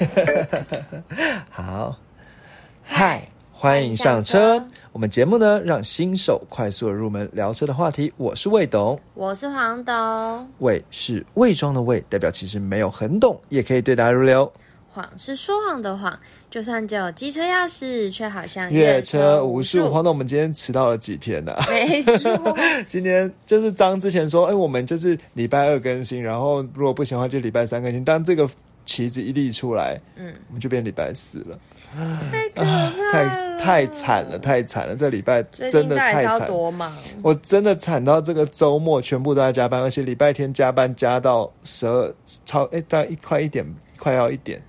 好，嗨，欢迎上车。我们节目呢，让新手快速的入门聊车的话题。我是魏董，我是黄董。魏是伪装的魏，代表其实没有很懂，也可以对答如流。谎是说谎的谎，就算只有机车钥匙，却好像越车无数。黄董，我们今天迟到了几天呢？没错，今天就是张之前说，哎，我们就是礼拜二更新，然后如果不行的话，就礼拜三更新。但这个旗子一立出来，嗯，我们就变礼拜四了。太可怕，太太惨了，太惨了！这礼拜真的太惨，多忙，我真的惨到这个周末全部都在加班，而且礼拜天加班加到十二超哎，大概一快一点，快要一点，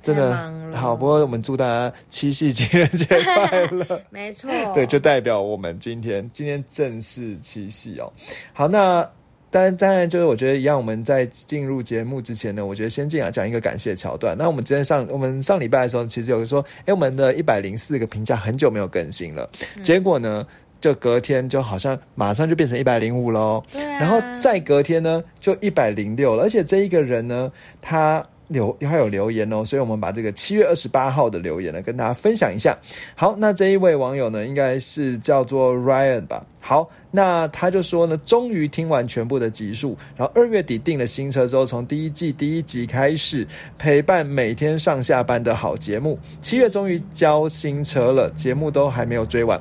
真的好。不过我们祝大家七夕情人节快乐，没错，对，就代表我们今天今天正式七夕哦。好，那。当然，当然，就是我觉得一样。我们在进入节目之前呢，我觉得先进来讲一个感谢桥段。那我们今天上我们上礼拜的时候，其实有说，哎，我们的一百零四个评价很久没有更新了。结果呢，就隔天就好像马上就变成一百零五喽。然后再隔天呢，就一百零六了。而且这一个人呢，他。留还有留言哦，所以我们把这个七月二十八号的留言呢跟大家分享一下。好，那这一位网友呢，应该是叫做 Ryan 吧。好，那他就说呢，终于听完全部的集数，然后二月底订了新车之后，从第一季第一集开始陪伴每天上下班的好节目。七月终于交新车了，节目都还没有追完。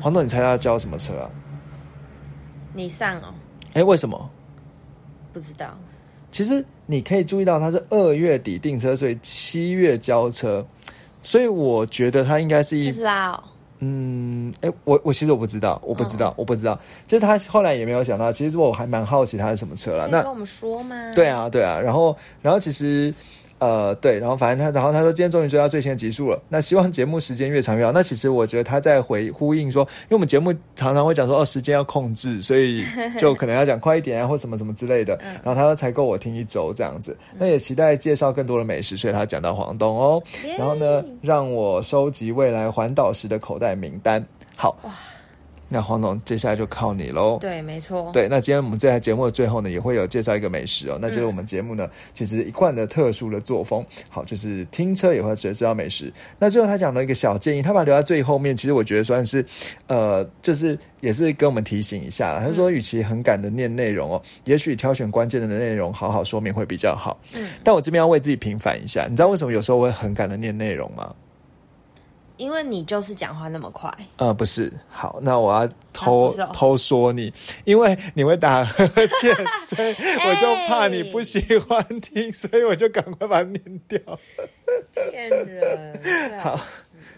黄总，你猜他交什么车啊？你上哦？哎，为什么？不知道。其实你可以注意到，他是二月底订车，所以七月交车，所以我觉得他应该是一特斯拉。嗯，哎，我我其实我不知道，我不知道，我不知道，就是他后来也没有想到。其实我还蛮好奇他是什么车了。那跟我们说吗？对啊，对啊，然后然后其实。呃，对，然后反正他，然后他说今天终于追到最新的集数了。那希望节目时间越长越好。那其实我觉得他在回呼应说，因为我们节目常常会讲说哦，时间要控制，所以 就可能要讲快一点啊，或什么什么之类的。然后他说才够我听一周这样子。那也期待介绍更多的美食，所以他讲到黄东哦。然后呢，让我收集未来环岛时的口袋名单。好。那黄总，接下来就靠你喽。对，没错。对，那今天我们这台节目的最后呢，也会有介绍一个美食哦。那就是我们节目呢，其实一贯的特殊的作风，好，就是听车也会知道美食。那最后他讲了一个小建议，他把留在最后面，其实我觉得算是，呃，就是也是跟我们提醒一下。他说，与其很赶的念内容哦，也许挑选关键的内容，好好说明会比较好。嗯。但我这边要为自己平反一下，你知道为什么有时候我会很赶的念内容吗？因为你就是讲话那么快，呃，不是，好，那我要偷偷说你，因为你会打呵欠，所以我就怕你不喜欢听，所以我就赶快把它念掉。骗人！好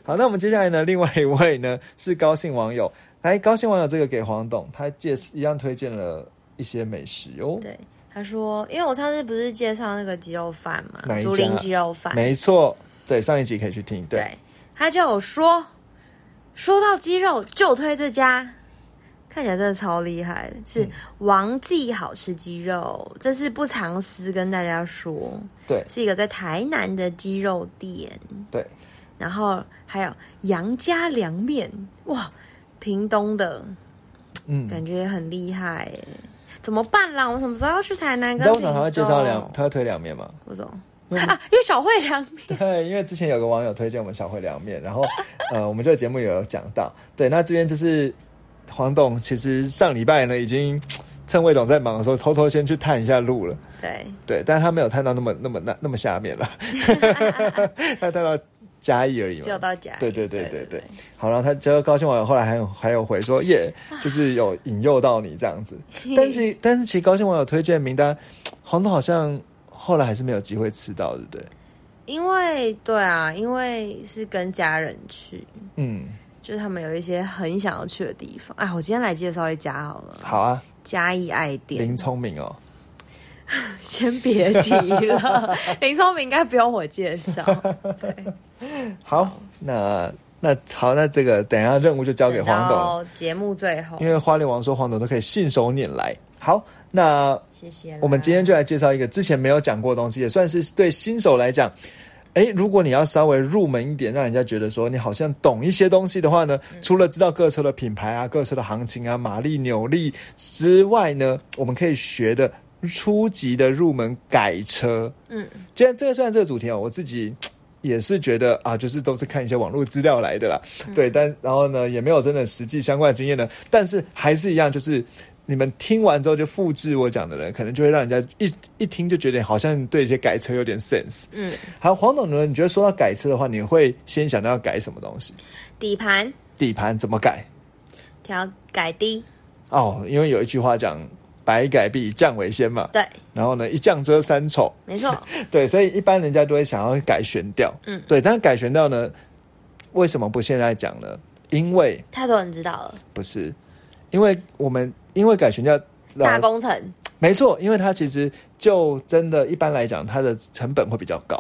好，那我们接下来呢，另外一位呢是高兴网友，来，高兴网友这个给黄董，他介一样推荐了一些美食哦。对，他说，因为我上次不是介绍那个鸡肉饭嘛，竹林鸡肉饭，没错，对，上一集可以去听，对。他就有说，说到鸡肉就推这家，看起来真的超厉害，是王记好吃鸡肉，这是不藏私跟大家说，对，是一个在台南的鸡肉店，对，然后还有杨家凉面，哇，屏东的，嗯，感觉很厉害，怎么办啦？我什么时候要去台南？你知道为什么他会介绍两，他会推凉面吗？啊，因为小惠凉面。对，因为之前有个网友推荐我们小惠凉面，然后 呃，我们这个节目也有讲到。对，那这边就是黄董，其实上礼拜呢，已经趁魏董在忙的时候，偷偷先去探一下路了。对，对，但是他没有探到那么那么那那么下面了，他探到嘉义而已嘛。只有到嘉义。对对对对对。好，然后他就高兴网友后来还有还有回说，耶，就是有引诱到你这样子。但是但是其实高兴网友推荐名单，黄董好像。后来还是没有机会吃到，对不对？因为对啊，因为是跟家人去，嗯，就是他们有一些很想要去的地方。哎，我今天来介绍一家好了。好啊，嘉义爱店。林聪明哦，先别提了。林聪明应该不用我介绍。对，好，那那好，那这个等一下任务就交给黄董。节目最后，因为花莲王说黄董都可以信手拈来。好。那谢谢。我们今天就来介绍一个之前没有讲过的东西，也算是对新手来讲，哎，如果你要稍微入门一点，让人家觉得说你好像懂一些东西的话呢，除了知道各车的品牌啊、各车的行情啊、马力、扭力之外呢，我们可以学的初级的入门改车。嗯，既然这个算这个主题哦，我自己也是觉得啊，就是都是看一些网络资料来的啦。对，但然后呢，也没有真的实际相关的经验呢。但是还是一样，就是你们听完之后就复制我讲的人，可能就会让人家一一听就觉得好像对一些改车有点 sense。嗯，好，黄董呢？你觉得说到改车的话，你会先想到要改什么东西？底盘底盘怎么改？调改低，哦，因为有一句话讲“百改必以降为先”嘛。对，然后呢，一降遮三丑。没错，对，所以一般人家都会想要改悬吊。嗯，对，但是改悬吊呢，为什么不现在讲呢？因为太多人知道了，不是，因为我们因为改悬吊，大工程，没错，因为它其实就真的一般来讲，它的成本会比较高。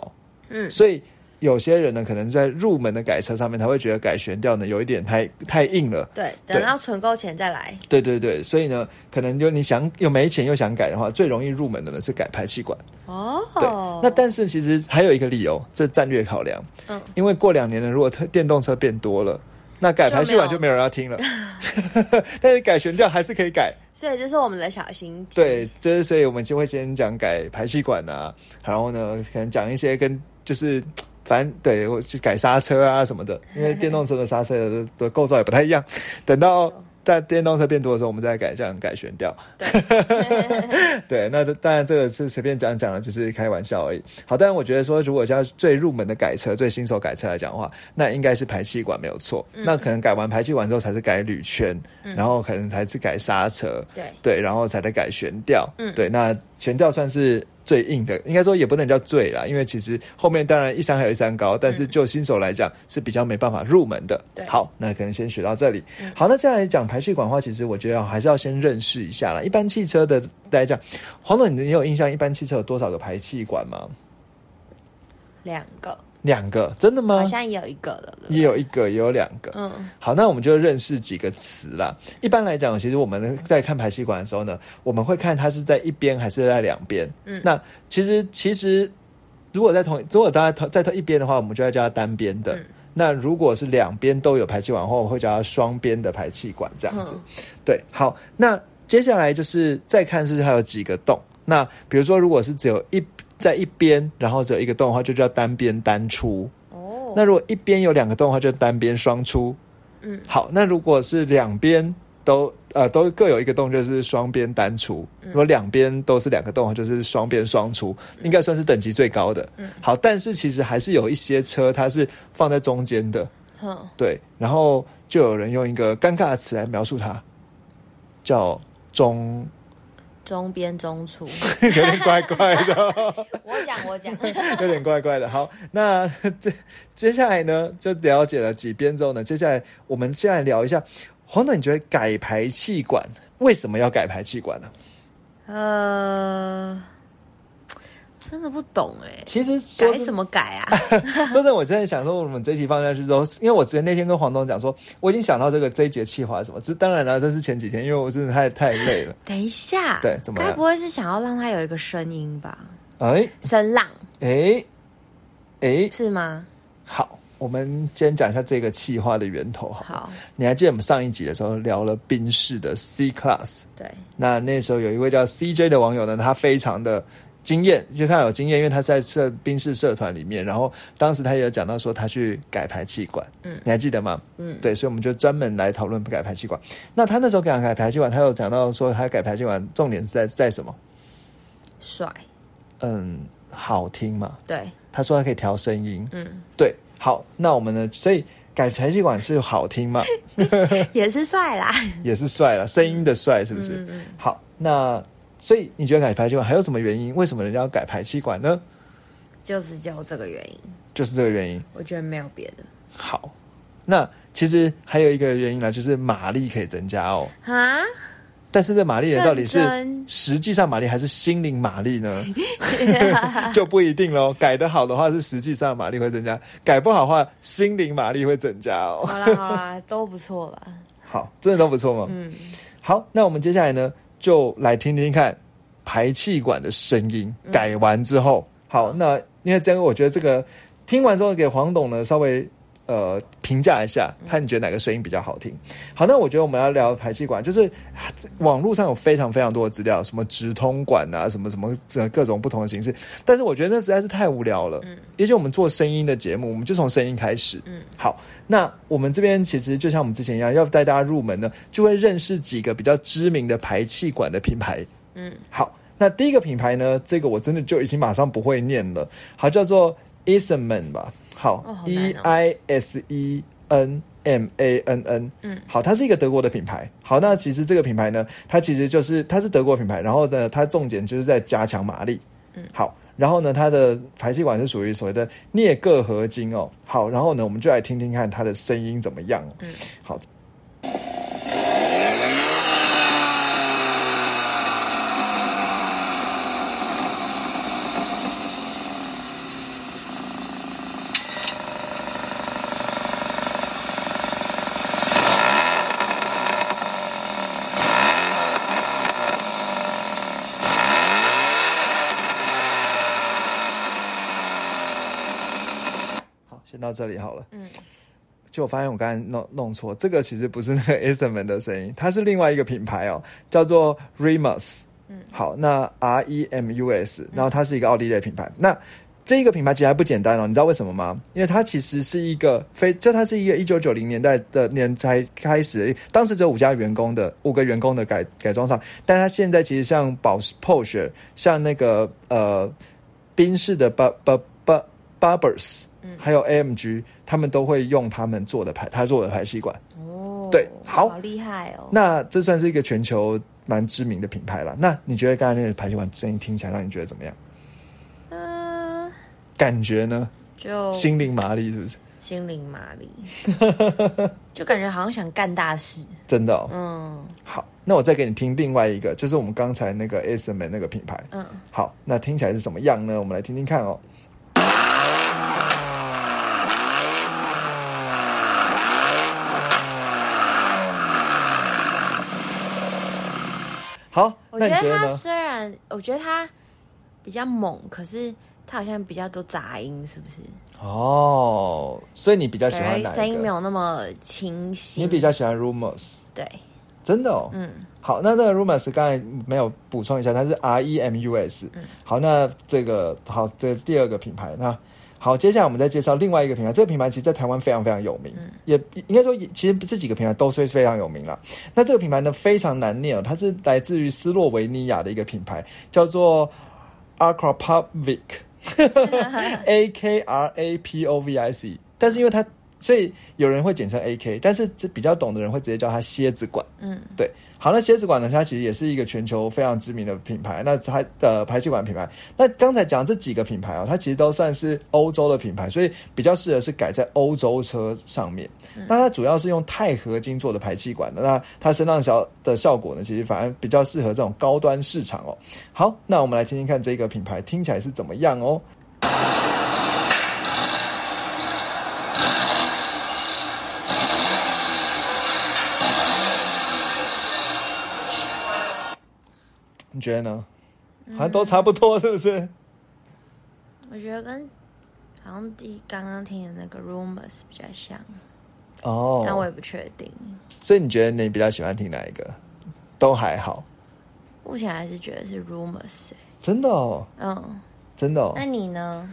嗯，所以有些人呢，可能在入门的改车上面，他会觉得改悬吊呢有一点太太硬了。对，等到存够钱再来，对对对，所以呢，可能就你想又没钱又想改的话，最容易入门的呢是改排气管。哦，对，那但是其实还有一个理由，这战略考量。嗯，因为过两年呢，如果特电动车变多了，那改排气管就就没有人要听了。但是改悬吊还是可以改。所以这是我们的小心机，对，就是所以我们就会先讲改排气管啊，然后呢，可能讲一些跟就是。反正对我去改刹车啊什么的，因为电动车的刹车的的构造也不太一样。等到在电动车变多的时候，我们再改这样改悬吊。对，那当然这个是随便讲讲的，就是开玩笑而已。好，当然我觉得说，如果像最入门的改车、最新手改车来讲的话，那应该是排气管没有错。那可能改完排气管之后，才是改铝圈，然后可能才是改刹车，对对，然后才得改悬吊。嗯对，那悬吊算是最硬的，应该说也不能叫最啦，因为其实后面当然一山还有一山高，但是就新手来讲是比较没办法入门的。对好，那可能先学到这里。好，那接下来讲排气管的话，其实我觉得还是要先认识一下啦。一般汽车的来讲，黄总，你有印象一般汽车有多少个排气管吗？两个，两个，真的吗好？像也有一个了，对对也有一个，也有两个。嗯，好，那我们就认识几个词啦。一般来讲，其实我们在看排气管的时候呢，我们会看它是在一边还是在两边。嗯那其实其实如果在同如果大家同在同一边的话，我们就要叫它单边的。嗯那如果是两边都有排气管的话，我会叫它双边的排气管这样子。嗯对，好，那接下来就是再看是它有几个洞。那比如说，如果是只有一在一边，然后只有一个洞的话，就叫单边单出。哦，那如果一边有两个洞的话，就单边双出。嗯，好，那如果是两边都呃都各有一个洞，就是双边单出；如果两边都是两个洞，就是双边双出，应该算是等级最高的。嗯，好，但是其实还是有一些车它是放在中间的，哼，对，然后就有人用一个尴尬的词来描述它，叫中，中边中出，有点怪怪的。我 讲我讲，有点怪怪的。好，那这接下来呢，就了解了几边之后呢，接下来我们现在聊一下，黄总，你觉得改排气管为什么要改排气管呢？呃，真的不懂哎，其实改什么改啊？说真的，我真的想说，我们这一题放下去之后，因为我之前那天跟黄东讲说，我已经想到这个这一节气划是什么。这当然了，这是前几天，因为我真的太太累了。等一下，对怎么样该不会是想要让他有一个声音吧？哎声浪哎哎，是吗？好，我们先讲一下这个气划的源头。好，好，你还记得我们上一集的时候聊了宾士的 C Class？对，那那时候有一位叫 CJ 的网友呢，他非常的经验，就他有经验，因为他在社宾士社团里面，然后当时他也有讲到说他去改排气管，嗯你还记得吗？嗯，对，所以我们就专门来讨论改排气管。那他那时候讲改排气管，他有讲到说他改排气管重点是在在什么？帅，嗯，好听嘛。对，他说他可以调声音，嗯，对，好，那我们呢？所以改排气管是好听嘛，也是帅啦，也是帅啦，声音的帅是不是？嗯嗯，好，那所以你觉得改排气管还有什么原因？为什么人家要改排气管呢？就是就这个原因，就是这个原因。我觉得没有别的好，那其实还有一个原因呢，就是马力可以增加哦。啊。但是这马力呢，到底是实际上马力还是心灵马力呢？就不一定喽。改的好的话是实际上马力会增加，改不好的话心灵马力会增加哦。好啦好啦，都不错啦。好，真的都不错吗？嗯，好，那我们接下来呢，就来听听看排气管的声音。改完之后，好，那因为这样，我觉得这个听完之后，给黄董呢稍微呃评价一下，看你觉得哪个声音比较好听。好，那我觉得我们要聊排气管，就是网络上有非常非常多的资料，什么直通管啊，什么什么这各种不同的形式，但是我觉得那实在是太无聊了。嗯，而且我们做声音的节目，我们就从声音开始。嗯，好，那我们这边其实就像我们之前一样，要带大家入门呢，就会认识几个比较知名的排气管的品牌。嗯，好，那第一个品牌呢，这个我真的就已经马上不会念了，好，叫做 Eisman 吧。好，E I S E N M A N N，嗯，好，它是一个德国的品牌。好，那其实这个品牌呢，它其实就是它是德国品牌，然后呢，它重点就是在加强马力。嗯，好，然后呢，它的排气管是属于所谓的镍铬合金哦。好，然后呢，我们就来听听看它的声音怎么样。嗯，好。到这里好了，嗯，就我发现我刚才弄弄错，这个其实不是那个 e s m a n 的声音，它是另外一个品牌哦，叫做 Remus，嗯，好，那 R E M U S，然后它是一个奥地利品牌，那这一个品牌其实还不简单哦，你知道为什么吗？因为它其实是一个非，就它是一个一九九零年代的年才开始，当时只有五家员工的五个员工的改改装厂，但它现在其实像保时 Porsche，像那个呃宾士的 b b b Barbers。还有 AMG，他们都会用他们做的排，他做的排气管。哦，对，好，好厉害哦。那这算是一个全球蛮知名的品牌了。那你觉得刚才那个排气管声音听起来让你觉得怎么样？嗯，感觉呢？就心灵麻利是不是？心灵麻利，就感觉好像想干大事。真的，哦嗯。好，那我再给你听另外一个，就是我们刚才那个 S M 那个品牌。嗯，好，那听起来是什么样呢？我们来听听看哦。好，我觉得他虽然我觉得他比较猛，可是他好像比较多杂音，是不是？哦，所以你比较喜欢声音没有那么清晰。你比较喜欢 Rumors，对，真的哦。嗯，好，那那个 Rumors 刚才没有补充一下，它是 R E M U S。嗯，好，那这个好，这第二个品牌那。好，接下来我们再介绍另外一个品牌。这个品牌其实，在台湾非常非常有名，也应该说，其实这几个品牌都是非常有名了。那这个品牌呢，非常难念哦，它是来自于斯洛维尼亚的一个品牌，叫做 Akrapovic，A K R A P O V I C。但是因为它，所以有人会简称 A K，但是这比较懂的人会直接叫它蝎子管。嗯，对。好，那蝎子管呢？它其实也是一个全球非常知名的品牌。那它的排气管品牌，那刚才讲这几个品牌啊，它其实都算是欧洲的品牌，所以比较适合是改在欧洲车上面。那它主要是用钛合金做的排气管的，那它声浪小的效果呢，其实反而比较适合这种高端市场哦。好，那我们来听听看这个品牌听起来是怎么样哦。你觉得呢？好像都差不多，是不是？我觉得跟好像第刚刚听的那个 rumors 比较像哦，但我也不确定。所以你觉得你比较喜欢听哪一个？都还好。目前还是觉得是 rumors。真的哦，嗯，真的哦。那你呢？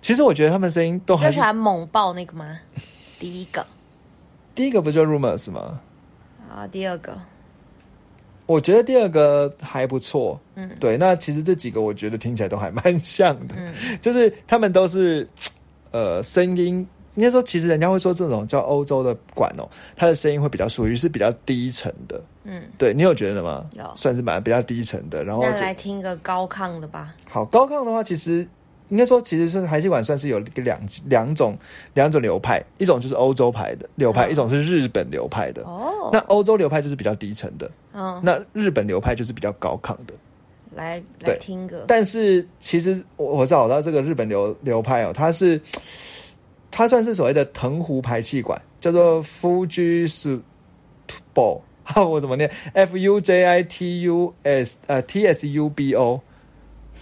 其实我觉得他们声音都还喜欢猛爆那个吗？第一个，第一个不就 rumors 吗？啊，第二个。我觉得第二个还不错，嗯，对。那其实这几个我觉得听起来都还蛮像的，嗯，就是他们都是，呃，声音应该说，其实人家会说这种叫欧洲的管哦，它的声音会比较属于是比较低沉的，嗯，对你有觉得吗？有，算是蛮比较低沉的。然后来听个高亢的吧。好，高亢的话，其实。应该说，其实是排气管算是有两两种两种流派，一种就是欧洲派的流派，一种是日本流派的。哦，那欧洲流派就是比较低沉的，嗯，那日本流派就是比较高亢的。来，来听个。但是其实我我找到这个日本流流派哦，它是它算是所谓的藤壶排气管，叫做 Fujitsu Bo，我怎么念？F U J I T U S 呃 T S U B O。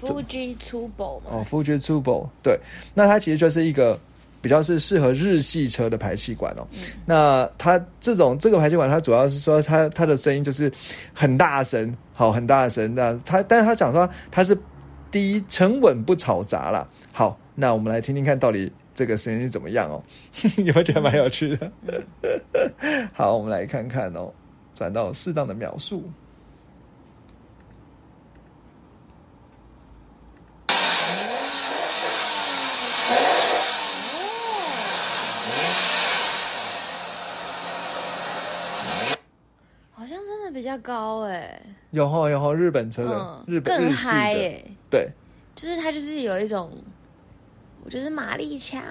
Fuji Tubo 哦，Fuji Tubo 对，那它其实就是一个比较是适合日系车的排气管哦。那它这种这个排气管，它主要是说它它的声音就是很大声，好很大声。那它但是它讲说它是第一沉稳不吵杂啦。好，那我们来听听看到底这个声音是怎么样哦？有没有觉得蛮有趣的？好，我们来看看哦。转到适当的描述。好像真的比较高哎，有吼有吼，日本车的日本更嗨哎，对，就是它就是有一种，我就是马力强，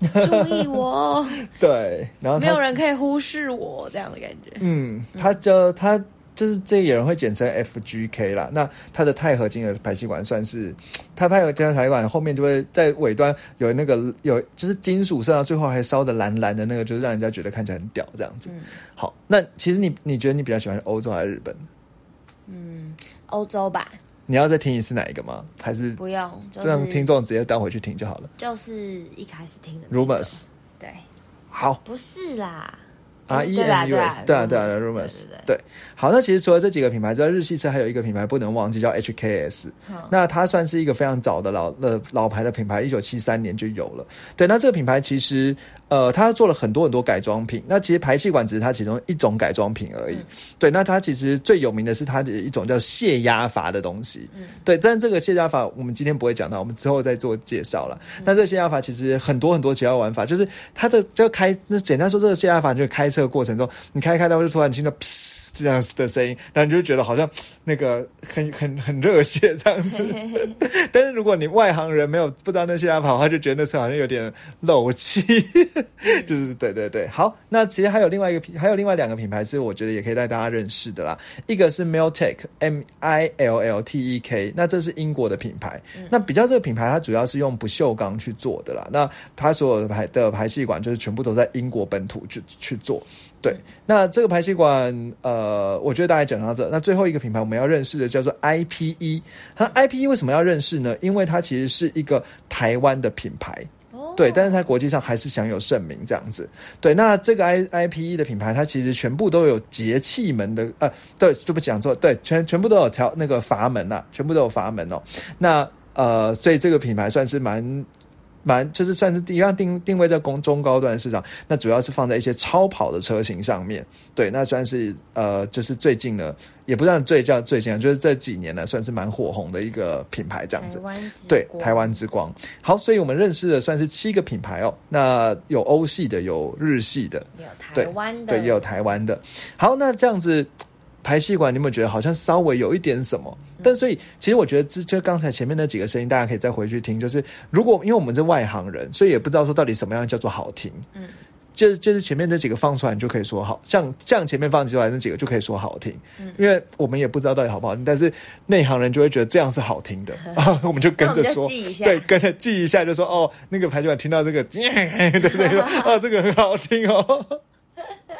注意我，对，然后没有人可以忽视我这样的感觉。嗯，他就他。就是这有人会简称 FGK 啦，那它的钛合金的排气管算是，它钛合金的排气管后面就会在尾端有那个有就是金属色，最后还烧的蓝蓝的那个，就是让人家觉得看起来很屌这样子。好，那其实你你觉得你比较喜欢欧洲还是日本？嗯，欧洲吧。你要再听一次哪一个吗？还是不用？这样听众直接倒回去听就好了。就是一开始听的 Rumors。对。好。不是啦。啊，E M U S，对啊，对啊，Rumors，对，好，那其实除了这几个品牌之外，日系车还有一个品牌不能忘记，叫 H K S。那它算是一个非常早的老的老牌的品牌，一九七三年就有了。对，那这个品牌其实。呃，他做了很多很多改装品，那其实排气管只是它其中一种改装品而已。对，那它其实最有名的是它的一种叫泄压阀的东西。嗯，对，但这个泄压阀我们今天不会讲到，我们之后再做介绍了。那这个泄压阀其实很多很多其他玩法，就是它的就开，那简单说，这个泄压阀就是开车过程中，你开开到就突然听到噗这样子的声音，然后你就觉得好像那个很很很热血这样子。但是如果你外行人没有不知道那泄压阀，他就觉得那车好像有点漏气。就是对对对，好，那其实还有另外一个品，还有另外两个品牌是我觉得也可以带大家认识的啦。一个是 Miltek，M I L L T E K，那这是英国的品牌。那比较这个品牌，它主要是用不锈钢去做的啦。那它所有的排的排气管就是全部都在英国本土去去做。对，那这个排气管，呃，我觉得大概讲到这。那最后一个品牌我们要认识的叫做 I P E，它 I P E 为什么要认识呢？因为它其实是一个台湾的品牌。对，但是在国际上还是享有盛名这样子。对，那这个 I I P E 的品牌，它其实全部都有节气门的，呃，对，就不讲错，对，全全部都有条那个阀门呐，全部都有阀门哦。那呃，所以这个品牌算是蛮。蛮就是算是一样定定位在中中高端市场，那主要是放在一些超跑的车型上面。对，那算是呃，就是最近呢，也不算最叫最近，就是这几年呢，算是蛮火红的一个品牌这样子。对，台湾之光。好，所以我们认识的算是七个品牌哦。那有欧系的，有日系的，有台湾的，对，也有台湾的。好，那这样子。排气管，你有没有觉得好像稍微有一点什么？但所以，其实我觉得，这就刚才前面那几个声音，大家可以再回去听。就是如果因为我们是外行人，所以也不知道说到底什么样叫做好听。嗯，就是就是前面那几个放出来，你就可以说好像像前面放出来那几个就可以说好听。嗯，因为我们也不知道到底好不好听，但是内行人就会觉得这样是好听的 啊，我们就跟着说，对，跟着记一下，就说哦，那个排气管听到这个，对对对，哦，这个很好听哦。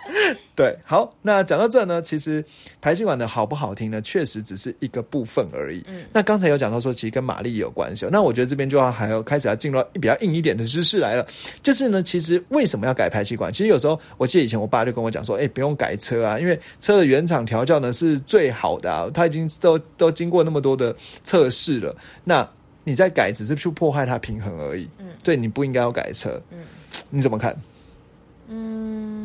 对，好，那讲到这呢，其实排气管的好不好听呢，确实只是一个部分而已。嗯，那刚才有讲到说，其实跟马力有关系。那我觉得这边就要还要开始要进入到比较硬一点的知识来了，就是呢，其实为什么要改排气管？其实有时候我记得以前我爸就跟我讲说，哎，不用改车啊，因为车的原厂调教呢是最好的啊，它已经都都经过那么多的测试了，那你在改只是去破坏它平衡而已。嗯，对，你不应该要改车。嗯，你怎么看？嗯。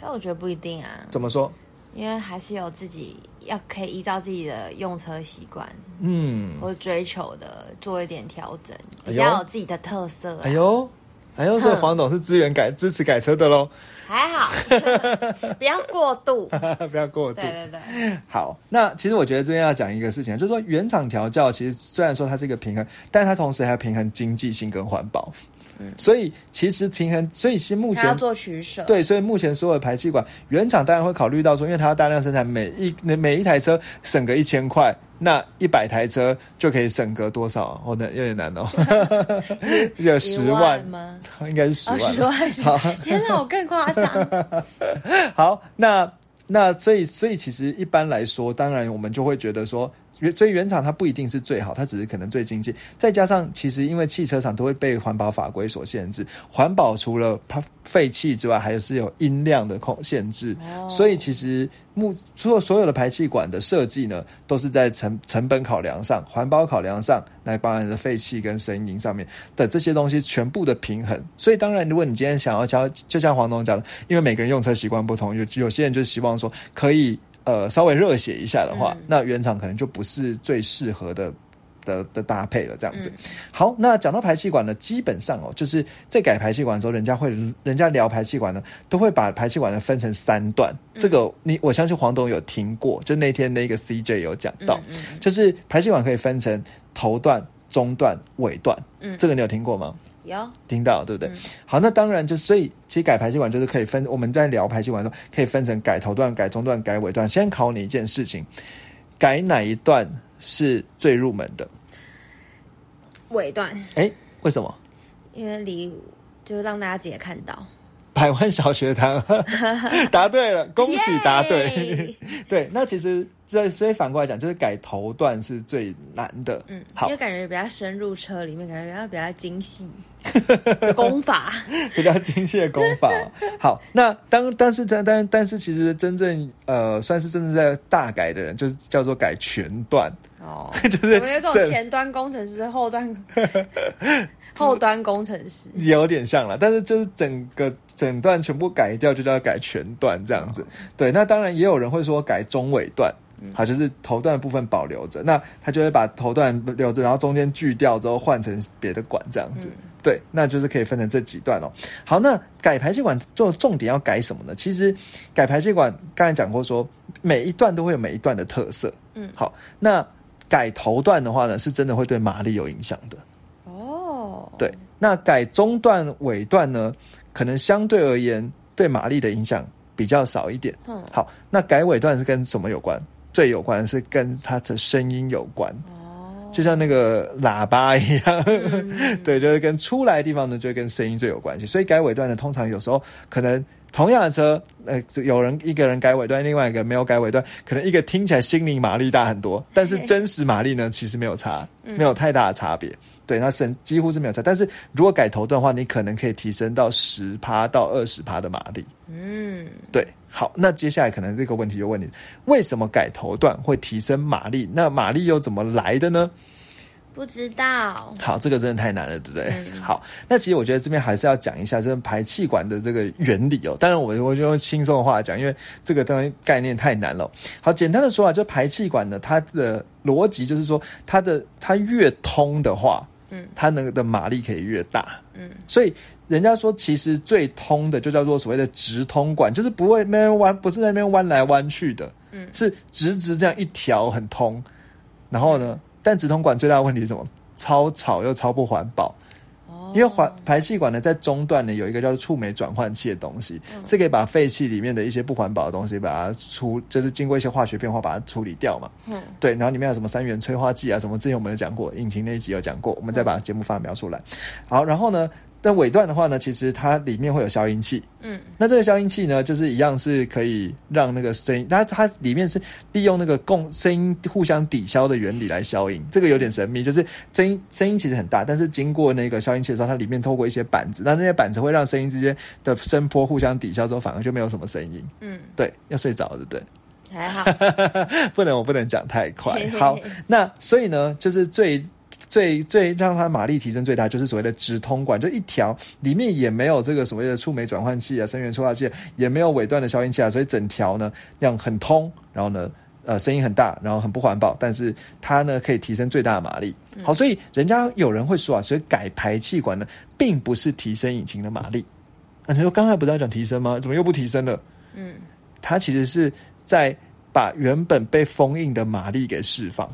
但我觉得不一定啊。怎么说？因为还是有自己要可以依照自己的用车习惯，嗯，或追求的做一点调整，比较有自己的特色。哎呦，哎呦，这个黄董是支援改 支持改车的喽。还好，不要过度，不要过度。对对对。好，那其实我觉得这边要讲一个事情，就是说原厂调教其实虽然说它是一个平衡，但它同时还要平衡经济性跟环保。所以其实平衡，所以是目前要做取舍。对，所以目前所有的排气管原厂当然会考虑到说，因为它要大量生产，每一每一台车省个一千块，那一百台车就可以省个多少？哦，那有点难哦，有十万吗？应该是十万。十万。好，天哪，我更夸张。好，那那所以所以其实一般来说，当然我们就会觉得说。原所以原厂它不一定是最好，它只是可能最经济。再加上其实因为汽车厂都会被环保法规所限制，环保除了它废气之外，还是有音量的控限制，所以其实目所所有的排气管的设计呢，都是在成成本考量上、环保考量上来包含的废气跟声音上面的这些东西全部的平衡。所以当然，如果你今天想要教，就像黄总讲的，因为每个人用车习惯不同，有有些人就希望说可以。呃，稍微热血一下的话，那原厂可能就不是最适合的的的搭配了。这样子，好，那讲到排气管呢，基本上哦，就是在改排气管的时候，人家会，人家聊排气管呢，都会把排气管呢分成三段。这个你我相信黄董有听过，就那天那个 CJ 有讲到，就是排气管可以分成头段、中段、尾段。嗯，这个你有听过吗？有听到对不对？好，那当然就所以其实改排气管就是可以分。我们在聊排气管的时候，可以分成改头段、改中段、改尾段。先考你一件事情，改哪一段是最入门的？尾段。哎，为什么？因为离就是让大家直接看到。百万小学堂 答对了，恭喜答对。对，那其实这所以反过来讲，就是改头段是最难的。嗯，好，因为感觉比较深入车里面，感觉比较比较精细 功法，比较精细的功法。好，那当但是但但但是其实真正呃算是真正在大改的人，就是叫做改全段哦，就是我们有种前端工程师后端。后端工程师有点像了，但是就是整个整段全部改掉，就叫改全段这样子。对，那当然也有人会说改中尾段，好，就是头段部分保留着，那他就会把头段留着，然后中间锯掉之后换成别的管这样子。对，那就是可以分成这几段哦。好，那改排气管做重点要改什么呢？其实改排气管刚才讲过，说每一段都会有每一段的特色。嗯，好，那改头段的话呢，是真的会对马力有影响的。哦对，那改中段尾段呢，可能相对而言对马力的影响比较少一点。嗯，好，那改尾段是跟什么有关？最有关的是跟它的声音有关。哦，就像那个喇叭一样，对，就是跟出来的地方呢，就跟声音最有关系。所以改尾段呢，通常有时候可能。同样的车，呃，有人一个人改尾段，另外一个没有改尾段，可能一个听起来心理马力大很多，但是真实马力呢，其实没有差，没有太大的差别。对，那省几乎是没有差。但是如果改头段的话，你可能可以提升到十趴到二十趴的马力。嗯，对。好，那接下来可能这个问题就问你：为什么改头段会提升马力？那马力又怎么来的呢？不知道，好，这个真的太难了，对不对？好，那其实我觉得这边还是要讲一下就是排气管的这个原理哦。当然，我我就用轻松的话讲，因为这个当然概念太难了。好，简单的说啊，就排气管呢，它的逻辑就是说，它的它越通的话，嗯，它那个的马力可以越大，嗯，所以人家说，其实最通的就叫做所谓的直通管，就是不会那边弯，不是那边弯来弯去的，嗯，是直直这样一条很通，然后呢？但直通管最大的问题是什么？超吵又超不环保。哦，因为环排气管呢，在中段呢有一个叫做触媒转换器的东西，是可以把废气里面的一些不环保的东西，把它处，就是经过一些化学变化把它处理掉嘛。嗯，对。然后里面有什么三元催化剂啊，什么之前我们有讲过，引擎那一集有讲过，我们再把节目发描出来。好，然后呢？但尾段的话呢，其实它里面会有消音器。嗯，那这个消音器呢，就是一样是可以让那个声音，它它里面是利用那个共声音互相抵消的原理来消音。这个有点神秘，就是声音声音其实很大，但是经过那个消音器的时候，它里面透过一些板子，那那些板子会让声音之间的声波互相抵消之后，反而就没有什么声音。嗯，对，要睡着对不对？还 好，不能我不能讲太快。好，那所以呢，就是最。最最让它马力提升最大，就是所谓的直通管，就一条里面也没有这个所谓的触媒转换器啊、声源催化器，也没有尾段的消音器啊，所以整条呢那样很通，然后呢呃声音很大，然后很不环保，但是它呢可以提升最大的马力。好，所以人家有人会说啊，所以改排气管呢，并不是提升引擎的马力。啊，你说刚才不是要讲提升吗？怎么又不提升了？嗯，它其实是在把原本被封印的马力给释放。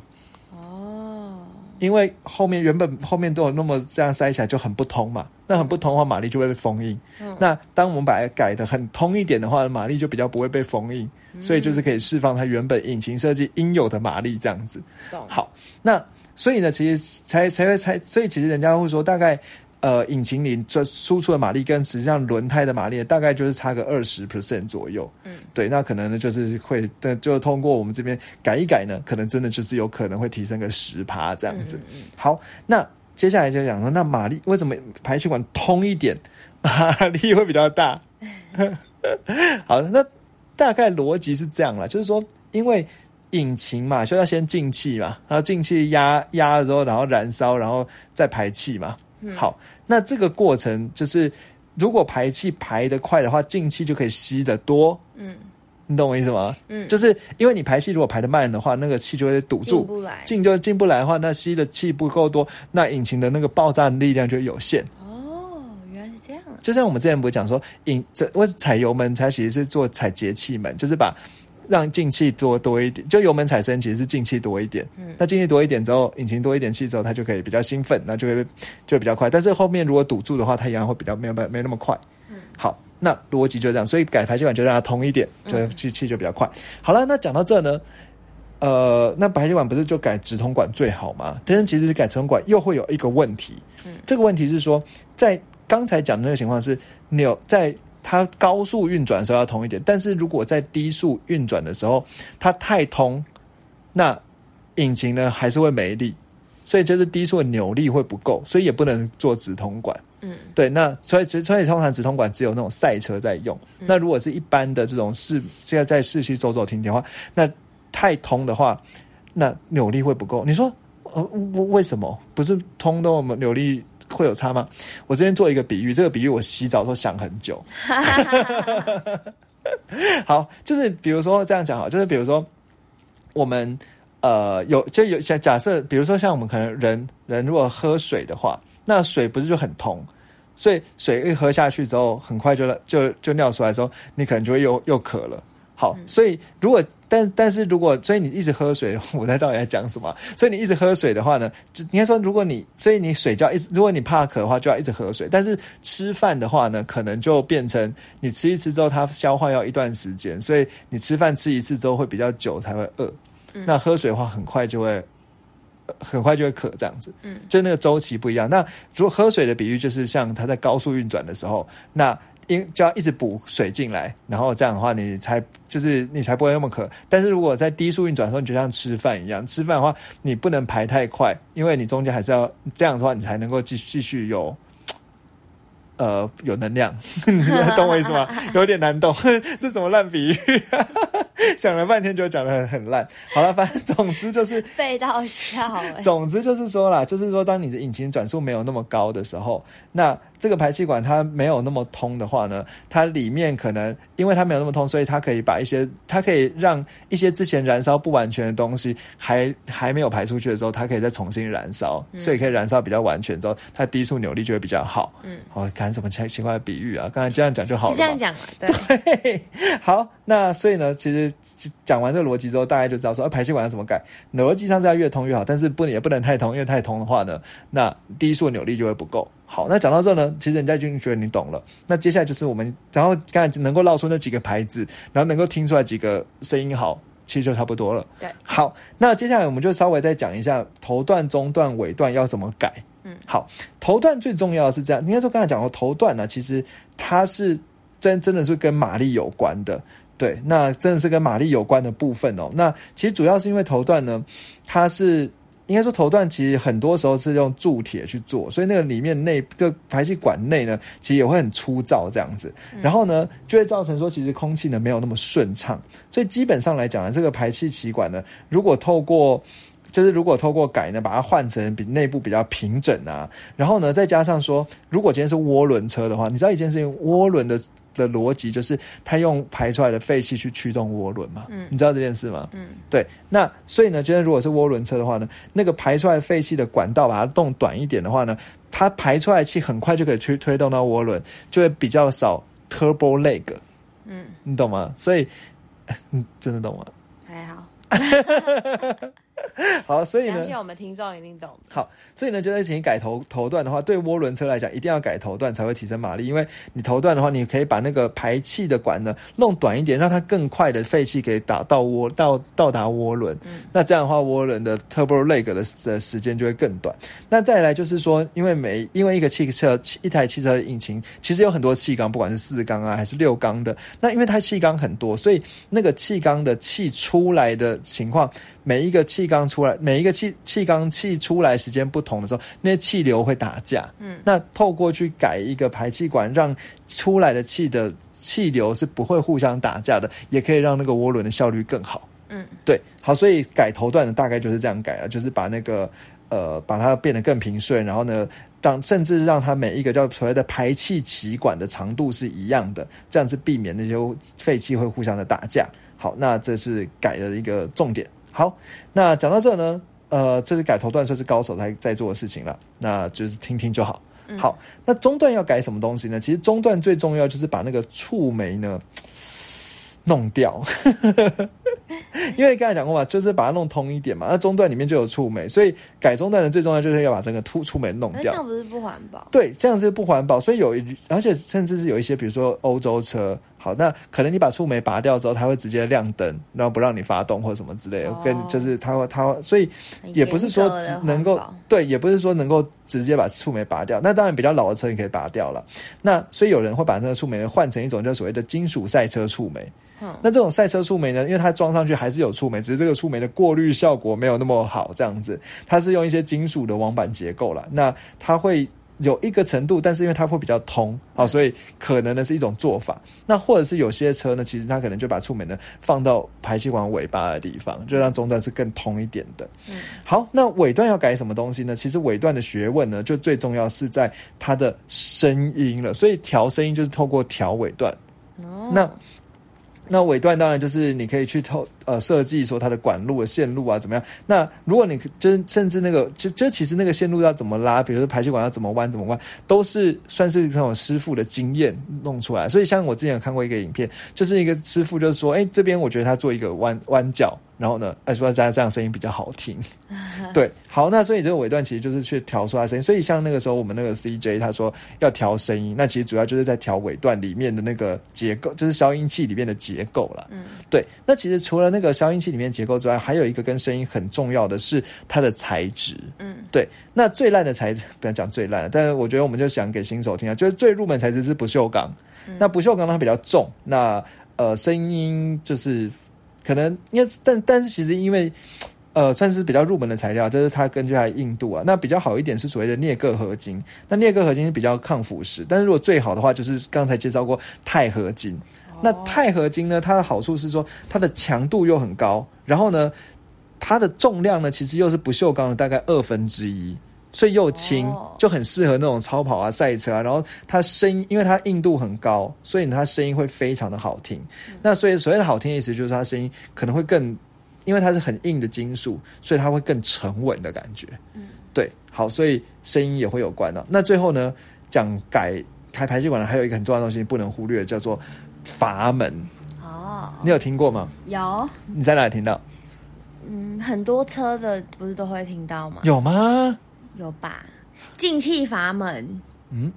因为后面原本后面都有那么这样塞起来就很不通嘛，那很不通的话，马力就会被封印。那当我们把它改的很通一点的话，马力就比较不会被封印，所以就是可以释放它原本引擎设计应有的马力这样子。好，那所以呢，其实才才会才，所以其实人家会说，大概呃引擎里这输出的马力跟实际上轮胎的马力大概就是差个二十 percent 左右。嗯，对，那可能呢就是会，就通过我们这边改一改呢，可能真的就是有可能会提升个十趴这样子。好，那接下来就讲说，那马力为什么排气管通一点，马力会比较大？好，那大概逻辑是这样啦，就是说，因为引擎嘛，就要先进气嘛，然后进气压压了之后，然后燃烧，然后再排气嘛。好，那这个过程就是，如果排气排得快的话，进气就可以吸得多。嗯，你懂我意思吗？嗯，就是因为你排气如果排得慢的话，那个气就会堵住，进就进不来的话，那吸的气不够多，那引擎的那个爆炸力量就有限。就像我们之前不是讲说，引这为踩油门，它其实是做踩节气门，就是把让进气多多一点。就油门踩深，其实是进气多一点。嗯，那进气多一点之后，引擎多一点气之后，它就可以比较兴奋，那就会就比较快。但是后面如果堵住的话，它一样会比较没有没没那么快。嗯，好，那逻辑就这样，所以改排气管就让它通一点，就气气就比较快。好了，那讲到这呢，呃，那排气管不是就改直通管最好吗？但是其实是改直通管又会有一个问题。嗯，这个问题是说在。刚才讲的那个情况是扭在它高速运转的时候要通一点，但是如果在低速运转的时候它太通，那引擎呢还是会没力，所以就是低速的扭力会不够，所以也不能做直通管。嗯，对，那所以所以通常直通管只有那种赛车在用，那如果是一般的这种市现在在市区走走停停的话，那太通的话，那扭力会不够。你说呃为什么不是通的我们扭力？会有差吗？我这边做一个比喻，这个比喻我洗澡都想很久。好，就是比如说这样讲好，就是比如说我们呃有就有假假设，比如说像我们可能人人如果喝水的话，那水不是就很通，所以水一喝下去之后，很快就就就尿出来之后，你可能就会又又渴了。好，所以如果但但是如果所以你一直喝水，我在到底在讲什么？所以你一直喝水的话呢，就应该说，如果你所以你水就要一直，如果你怕渴的话，就要一直喝水。但是吃饭的话呢，可能就变成你吃一次之后，它消化要一段时间，所以你吃饭吃一次之后会比较久才会饿。那喝水的话，很快就会很快就会渴，这样子。嗯，就那个周期不一样。那如果喝水的比喻，就是像它在高速运转的时候，那。因就要一直补水进来，然后这样的话，你才就是你才不会那么渴。但是如果在低速运转的时候，你就像吃饭一样，吃饭的话，你不能排太快，因为你中间还是要这样的话，你才能够继继续有，呃，有能量。你懂我意思吗？有点难懂，这什么烂比喻？想了半天就讲的很很烂。好了，反正总之就是废到笑。总之就是说啦，就是说，当你的引擎转速没有那么高的时候，那这个排气管它没有那么通的话呢，它里面可能因为它没有那么通，所以它可以把一些它可以让一些之前燃烧不完全的东西还还没有排出去的时候，它可以再重新燃烧，所以可以燃烧比较完全之后，它低速扭力就会比较好。嗯，哦，看什么奇奇怪的比喻啊？刚才这样讲就好了。就这样讲嘛，对。好，那所以呢，其实。讲完这个逻辑之后，大家就知道说，排气管要怎么改。逻辑上是要越通越好，但是不也不能太通，因为太通的话呢，那低速扭力就会不够。好，那讲到这呢，其实人家已经觉得你懂了。那接下来就是我们，然后刚才能够绕出那几个牌子，然后能够听出来几个声音好，其实就差不多了。对，好，那接下来我们就稍微再讲一下头段、中段、尾段要怎么改。嗯，好，头段最重要的是这样，应该说刚才讲过，头段呢，其实它是真真的是跟马力有关的。对，那真的是跟马力有关的部分哦。那其实主要是因为头段呢，它是应该说头段其实很多时候是用铸铁去做，所以那个里面内个排气管内呢，其实也会很粗糙这样子。然后呢，就会造成说其实空气呢没有那么顺畅。所以基本上来讲呢，这个排气气管呢，如果透过就是如果透过改呢，把它换成比内部比较平整啊，然后呢再加上说，如果今天是涡轮车的话，你知道一件事情，涡轮的。的逻辑就是它用排出来的废气去驱动涡轮嘛，嗯，你知道这件事吗？嗯，对。那所以呢，今天如果是涡轮车的话呢，那个排出来废气的管道把它动短一点的话呢，它排出来气很快就可以去推动到涡轮，就会比较少 turbo lag。嗯，你懂吗？所以，你真的懂吗？还好。好，所以呢相，信我们听众一定懂。好，所以呢，就在请改头头段的话，对涡轮车来讲，一定要改头段才会提升马力，因为你头段的话，你可以把那个排气的管呢弄短一点，让它更快的废气可以打到涡到到达涡轮。那这样的话，涡轮的 turbo leg 的的时间就会更短。那再来就是说，因为每因为一个汽车一台汽车的引擎其实有很多气缸，不管是四缸啊还是六缸的，那因为它气缸很多，所以那个气缸的气出来的情况，每一个气缸出来，每一个气气缸气出来时间不同的时候，那些气流会打架。嗯，那透过去改一个排气管，让出来的气的气流是不会互相打架的，也可以让那个涡轮的效率更好。嗯，对，好，所以改头段的大概就是这样改了，就是把那个呃，把它变得更平顺，然后呢，让甚至让它每一个叫所谓的排气歧管的长度是一样的，这样是避免那些废气会互相的打架。好，那这是改的一个重点。好，那讲到这呢，呃，这是改头段，这是高手在在做的事情了，那就是听听就好。好，那中段要改什么东西呢？其实中段最重要就是把那个触媒呢 弄掉。因为刚才讲过嘛，就是把它弄通一点嘛。那中段里面就有触媒，所以改中段的最重要就是要把整个突触媒弄掉这样。不是不环保？对，这样是不环保，所以有一，而且甚至是有一些，比如说欧洲车，好，那可能你把触媒拔掉之后，它会直接亮灯，然后不让你发动或者什么之类的，哦跟就是它会它会，所以也不是说只能够对，也不是说能够直接把触媒拔掉。那当然比较老的车你可以拔掉了。那所以有人会把那个触媒换成一种叫所谓的金属赛车触媒。嗯那这种赛车触媒呢，因为它装上去还是有触媒，只是这个触媒的过滤效果没有那么好，这样子，它是用一些金属的网板结构啦。那它会有一个程度，但是因为它会比较通，啊，所以可能呢是一种做法。那或者是有些车呢，其实它可能就把触媒呢放到排气管尾巴的地方，就让中段是更通一点的。嗯好，那尾段要改什么东西呢？其实尾段的学问呢，就最重要是在它的声音了。所以调声音就是透过调尾段。哦那那尾段当然就是你可以去透呃设计说它的管路的线路啊怎么样。那如果你就是甚至那个就就其实那个线路要怎么拉，比如说排气管要怎么弯怎么弯，都是算是那种师傅的经验弄出来。所以像我之前有看过一个影片，就是一个师傅就是说，哎、这边我觉得他做一个弯弯角。然后呢，哎，说这样这样声音比较好听，对，好，那所以这个尾段其实就是去调出来声音。所以像那个时候我们那个 CJ 他说要调声音，那其实主要就是在调尾段里面的那个结构，就是消音器里面的结构了。嗯，对。那其实除了那个消音器里面结构之外，还有一个跟声音很重要的是它的材质。嗯，对。那最烂的材质，不要讲最烂的，但是我觉得我们就想给新手听啊，就是最入门材质是不锈钢。那不锈钢它比较重，那呃声音就是可能因为但但是其实因为。呃，算是比较入门的材料，就是它根据它的硬度啊，那比较好一点是所谓的镍铬合金。那镍铬合金是比较抗腐蚀，但是如果最好的话，就是刚才介绍过钛合金。那钛合金呢，它的好处是说它的强度又很高，然后呢，它的重量呢其实又是不锈钢的大概二分之一。所以又轻哦，就很适合那种超跑啊、赛车啊。然后它声音，因为它硬度很高，所以它声音会非常的好听。那所以所谓的好听的意思，就是它声音可能会更，因为它是很硬的金属，所以它会更沉稳的感觉。嗯，对，好，所以声音也会有关的、那最后呢，讲改开排气管呢，还有一个很重要的东西不能忽略，叫做阀门。哦，你有听过吗？有，你在哪里听到？嗯，很多车的不是都会听到吗？有吗？有吧？进气阀门嗯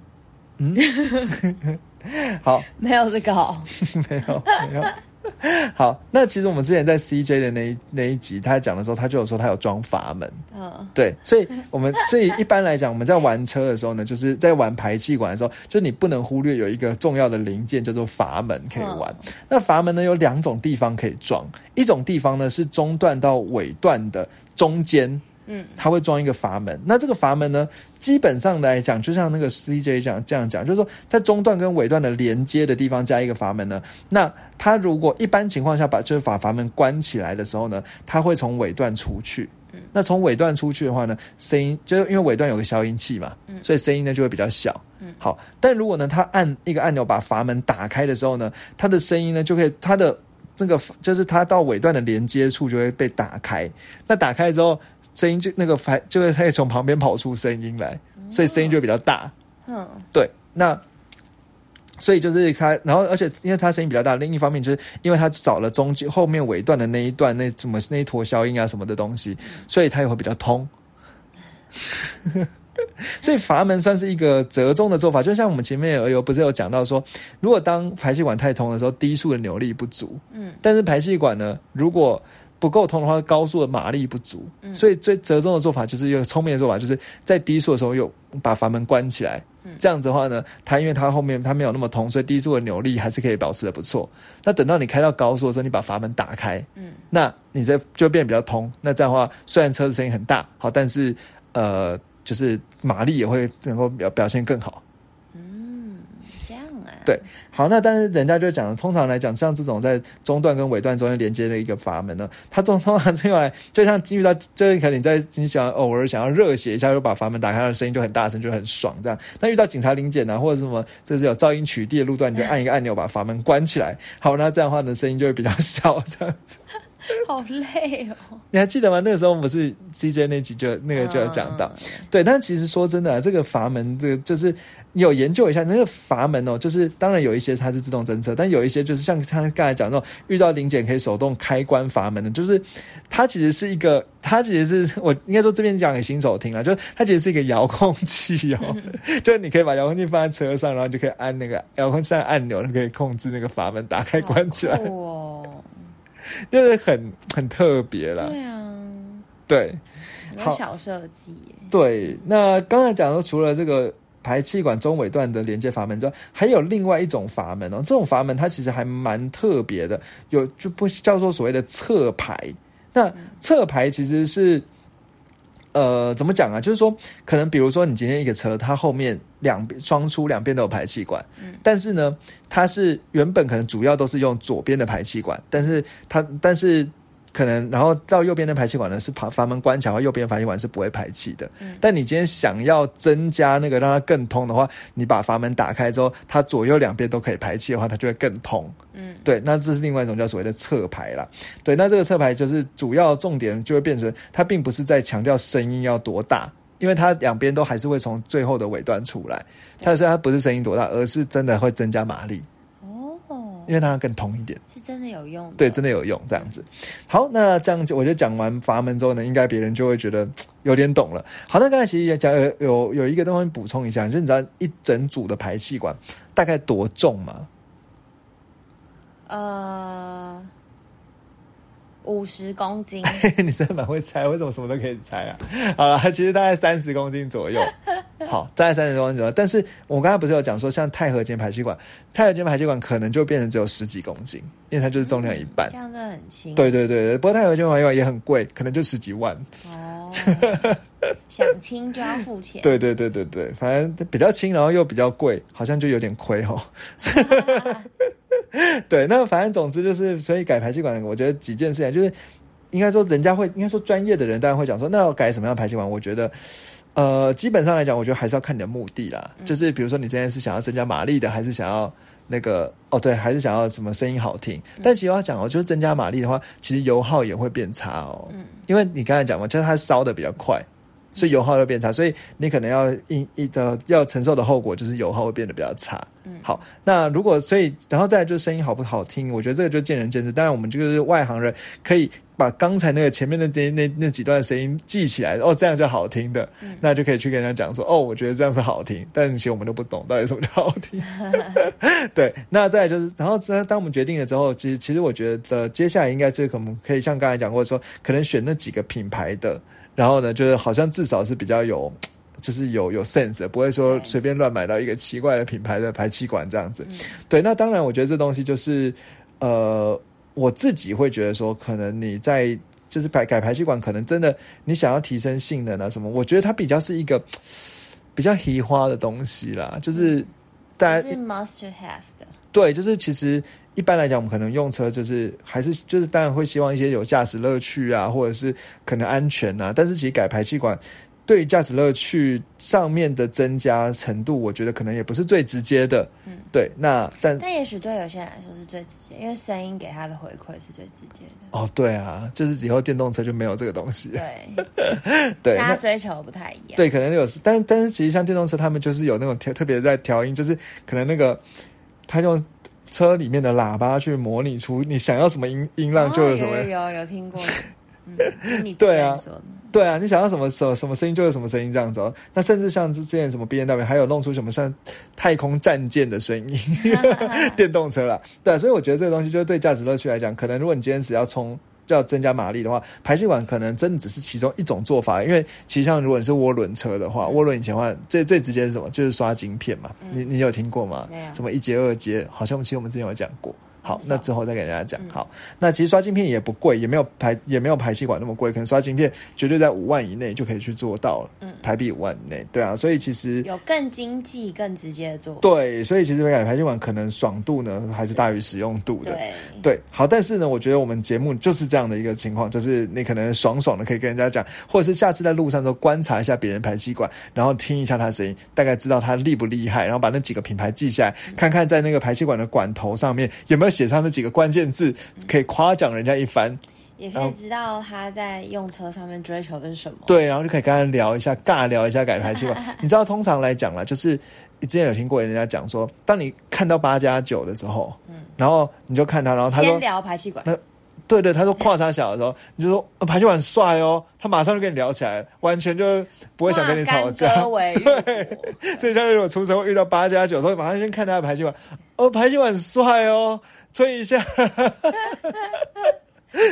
嗯，好，没有这个哦，没 有没有。好，那其实我们之前在 CJ 的那一那一集，他讲的时候，他就有说他有装阀门，嗯，对，所以我们所以一般来讲，我们在玩车的时候呢，就是在玩排气管的时候，就你不能忽略有一个重要的零件叫做阀门可以玩。那阀门呢有两种地方可以装，一种地方呢是中段到尾段的中间。嗯，它会装一个阀门。那这个阀门呢，基本上来讲，就像那个 CJ 这样这样讲，就是说在中段跟尾段的连接的地方加一个阀门呢，那它如果一般情况下把就是把阀门关起来的时候呢，它会从尾段出去。那从尾段出去的话呢，声音就是因为尾段有个消音器嘛，嗯所以声音呢就会比较小。嗯好，但如果呢，它按一个按钮把阀门打开的时候呢，它的声音呢就可以它的那个就是它到尾段的连接处就会被打开。那打开之后，声音就那个阀就会可以从旁边跑出声音来，所以声音就会比较大。嗯，对，那所以就是它，然后而且因为它声音比较大，另一方面就是因为它找了中间后面尾段的那一段那什么那一坨消音啊什么的东西，所以它也会比较通。所以阀门算是一个折中的做法，就像我们前面有有不是有讲到说，如果当排气管太通的时候，低速的扭力不足，嗯，但是排气管呢，如果不够通的话，高速的马力不足，嗯所以最折中的做法就是一个聪明的做法，就是在低速的时候又把阀门关起来，嗯这样子的话呢，它因为它后面它没有那么通，所以低速的扭力还是可以保持的不错。那等到你开到高速的时候，你把阀门打开，嗯，那你这就变比较通。那这样的话，虽然车子声音很大，好，但是呃。就是马力也会能够表表现更好。对，好，那但是人家就讲，通常来讲，像这种在中段跟尾段中间连接的一个阀门呢，它通通常是用来，就像遇到，就是可能你在你想偶尔想要热血一下，就把阀门打开，的声音就很大声，就很爽这样。那遇到警察临检啊，或者什么，这是有噪音取缔的路段，你就按一个按钮把阀门关起来。好，那这样的话呢，声音就会比较小，这样子。好累哦！你还记得吗？那个时候不是 CJ 那集就那个就有讲到，对。但其实说真的，这个阀门，这个就是有研究一下那个阀门哦，就是当然有一些它是自动侦测，但有一些就是像他刚才讲那种遇到零检可以手动开关阀门的，就是它其实是一个，它其实是我应该说这边讲给新手听啊，就是它其实是一个遥控器哦，就是你可以把遥控器放在车上，然后就可以按那个遥控器按钮，就可以控制那个阀门打开关起来。就是很很特别啦，对啊，对，有小设计。对，那刚才讲说，除了这个排气管中尾段的连接阀门之外，还有另外一种阀门哦。这种阀门它其实还蛮特别的，有就不叫做所谓的侧排。那侧排其实是。呃，怎么讲啊？就是说，可能比如说，你今天一个车，它后面两边双出两边都有排气管，嗯，但是呢，它是原本可能主要都是用左边的排气管，但是它但是。可能，然后到右边的排气管呢是阀阀门关起来，右边排气管是不会排气的。嗯，但你今天想要增加那个让它更通的话，你把阀门打开之后，它左右两边都可以排气的话，它就会更通。嗯，对，那这是另外一种叫所谓的侧排啦。对，那这个侧排就是主要重点就会变成，它并不是在强调声音要多大，因为它两边都还是会从最后的尾端出来。它所以它不是声音多大，而是真的会增加马力。因为它更通一点，是真的有用，对，真的有用，这样子。好，那这样我觉得讲完阀门之后呢，应该别人就会觉得有点懂了。好，那刚才其实也讲有有有一个东西补充一下，就是你知道一整组的排气管大概多重吗？呃。五十公斤，你真的蛮会猜，为什么什么都可以猜啊？好了，其实大概三十公斤左右，好，大概三十公斤左右。但是我刚才不是有讲说，像钛合金排气管，钛合金排气管可能就变成只有十几公斤，因为它就是重量一半，这样子很轻。对对对对，不过钛合金排气管也很贵，可能就十几万。哦，想轻就要付钱。对对对对对，反正比较轻，然后又比较贵，好像就有点亏哦。对，那反正总之就是，所以改排气管，我觉得几件事情就是，应该说人家会，应该说专业的人当然会讲说，那要改什么样排气管？我觉得，呃，基本上来讲，我觉得还是要看你的目的啦。就是比如说，你今天是想要增加马力的，还是想要那个哦，对，还是想要什么声音好听？但其实要讲哦，就是增加马力的话，其实油耗也会变差哦。嗯，因为你刚才讲嘛，就是它烧的比较快。所以油耗会变差，所以你可能要一一的要承受的后果就是油耗会变得比较差。嗯，好，那如果所以然后再就是声音好不好听，我觉得这个就见仁见智。当然，我们就是外行人，可以把刚才那个前面的那那那几段声音记起来，哦，这样就好听的，那就可以去跟人家讲说，哦，我觉得这样是好听。但其实我们都不懂到底什么叫好听。对，那再就是，然后当我们决定了之后，其实其实我觉得接下来应该是可能可以像刚才讲过说，可能选那几个品牌的。然后呢，就是好像至少是比较有，就是有有 sense，不会说随便乱买到一个奇怪的品牌的排气管这样子。对，那当然，我觉得这东西就是，呃，我自己会觉得说，可能你在就是改改排气管，可能真的你想要提升性能啊什么，我觉得它比较是一个 比较奇花的东西啦，就是大家是 must have 的。对，就是其实。一般来讲，我们可能用车就是还是就是当然会希望一些有驾驶乐趣啊，或者是可能安全啊。但是其实改排气管对驾驶乐趣上面的增加程度，我觉得可能也不是最直接的。嗯，对。那但但也许对有些人来说是最直接，因为声音给他的回馈是最直接的。哦，对啊，就是以后电动车就没有这个东西。对 对，大家追求不太一样。对，可能有，但但是其实像电动车，他们就是有那种特特别在调音，就是可能那个。他用车里面的喇叭去模拟出你想要什么音音浪就有什么。哦有有有听过，嗯，你对啊对啊，你想要什么什么什么声音就有什么声音这样子哦。那甚至像之前什么 B N W 还有弄出什么像太空战舰的声音，电动车啦。对啊、所以我觉得这个东西就是对驾驶乐趣来讲，可能如果你今天只要冲。就要增加马力的话，排气管可能真的只是其中一种做法。因为其实像如果你是涡轮车的话，涡轮以前的话最最直接是什么？就是刷晶片嘛。你你有听过吗没有？什么一节二节？好像我们其实我们之前有讲过。好那之后再给大家讲。好，那其实刷晶片也不贵，也没有排也没有排气管那么贵，可能刷晶片绝对在五万以内就可以去做到了。嗯台币五万以内，对啊，所以其实有更经济、更直接的做法。对，所以其实改排气管可能爽度呢还是大于使用度的。对，对，好，但是呢，我觉得我们节目就是这样的一个情况，就是你可能爽爽的可以跟人家讲，或者是下次在路上的时候观察一下别人排气管，然后听一下他的声音，大概知道他厉不厉害，然后把那几个品牌记下来，看看在那个排气管的管头上面有没有写上那几个关键字，可以夸奖人家一番。也可以知道他在用车上面追求的是什么。对，然后就可以跟他聊一下，尬聊一下改排气管。你知道，通常来讲啦，就是你之前有听过人家讲说，当你看到八加九的时候，嗯，然后你就看他，然后他说先，聊排气管，对对，他说跨差小的时候，你就说、呃排气管很帅哦，他马上就跟你聊起来，完全就不会想跟你吵架干。戈为玉 帛所以像如果出车祸遇到八加九的时候，马上先看他的排气管，哦，排气管很帅哦，吹一下，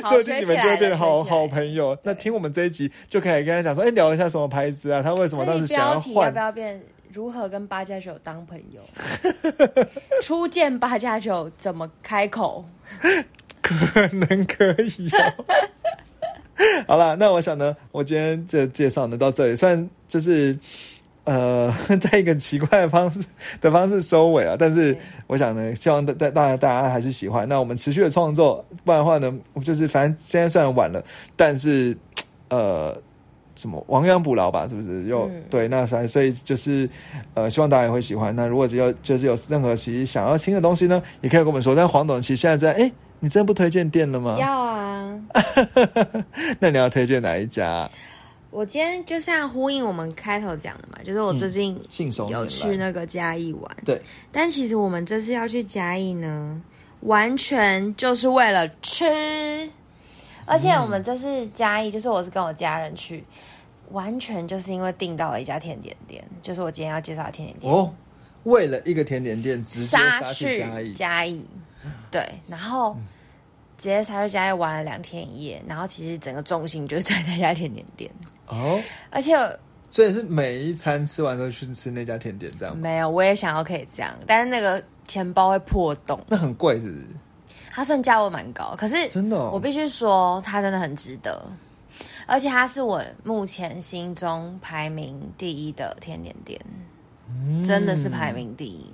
好说不定你们就会变得好好朋友。那听我们这一集就可以跟他讲说，哎，聊一下什么牌子啊，他为什么当所以时想要换要不？要变？如何跟八加九当朋友？初见八加九怎么开口？可能可以哦。好了，那我想呢，我今天这介绍呢到这里，算就是呃，在一个奇怪的方式的方式收尾啊，但是我想呢，希望大大大家大家还是喜欢。那我们持续的创作，不然的话呢，我就是反正现在虽然晚了，但是 呃。什么亡羊补牢吧，是不是？又、嗯对，那反正所以就是，呃，希望大家也会喜欢。那如果只有就是有任何其实想要听的东西呢，也可以跟我们说。但黄董其实现在在，哎，你真的不推荐店了吗？要啊！那你要推荐哪一家？我今天就像呼应我们开头讲的嘛，就是我最近有去那个嘉义玩，对，但其实我们这次要去嘉义呢，完全就是为了吃，而且我们这次嘉义就是我是跟我家人去，完全就是因为订到了一家甜点店，就是我今天要介绍的甜点店。哦，为了一个甜点店直接杀杀去去嘉义，嘉义，对，然后直接杀去嘉义玩了两天一夜，然后其实整个重心就是在那家甜点店，哦，而且所以是每一餐吃完之后去吃那家甜点，这样吗？没有，我也想要可以这样，但是那个钱包会破洞，那很贵，是不是？它算价位蛮高，可是真的哦我必须说它真的很值得，而且它是我目前心中排名第一的甜点店，真的是排名第一。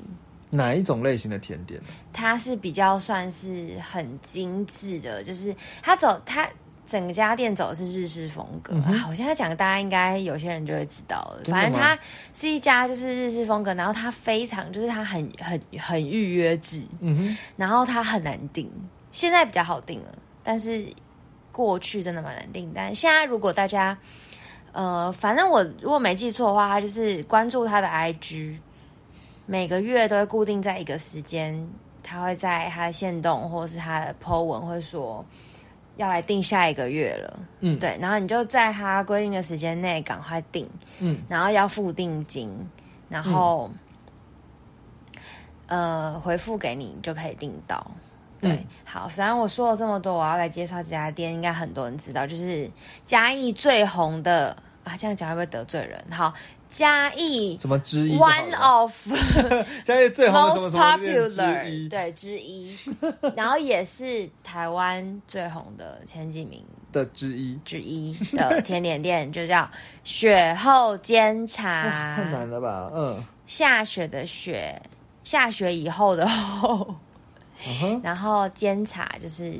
哪一种类型的甜点？它是比较算是很精致的，就是它走它整家店走的是日式风格。啊，我现在讲大家应该有些人就会知道了。反正它是一家就是日式风格，然后它非常就是它很很很预约制，嗯哼，然后它很难订，现在比较好订了，但是过去真的蛮难订。但现在如果大家呃，反正我如果没记错的话，它就是关注它的 IG，每个月都会固定在一个时间，他会在他的线动或者是他的 po 文会说要来订下一个月了，嗯对，然后你就在他规定的时间内赶快订，嗯，然后要付定金，然后、呃回复给你，你就可以订到。对，嗯好，虽然我说了这么多，我要来介绍这家店，应该很多人知道，就是嘉义最红的啊，这样讲会不会得罪人？好，嘉义什么之一 one of 嘉义最红的什么什么之 popular 一？对之一，然后也是台湾最红的前几名的之一，之一的甜点店，就叫雪后煎茶。太难了吧？嗯，下雪的雪，下雪以后的后，然后煎茶就是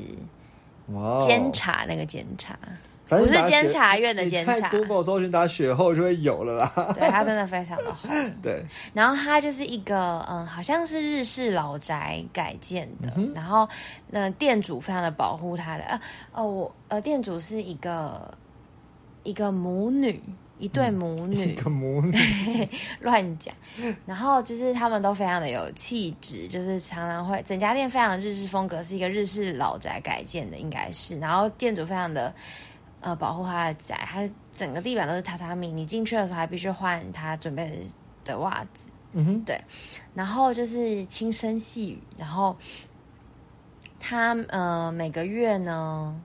哇哦，煎茶那个煎茶，不是监察院的监察 Google 搜寻打雪后就会有了啦。对它真的非常的红。对，然后它就是一个嗯，好像是日式老宅改建的，然后那店主非常的保护它的，呃哦，我呃店主是一个一个母女，一对母一女，个母女，乱讲。然后就是他们都非常的有气质，就是常常会整家店非常日式风格，是一个日式老宅改建的，应该是。然后店主非常的呃保护他的宅，他整个地板都是榻榻米，你进去的时候还必须换他准备的袜子。嗯哼，然后就是轻声细语，然后他呃每个月呢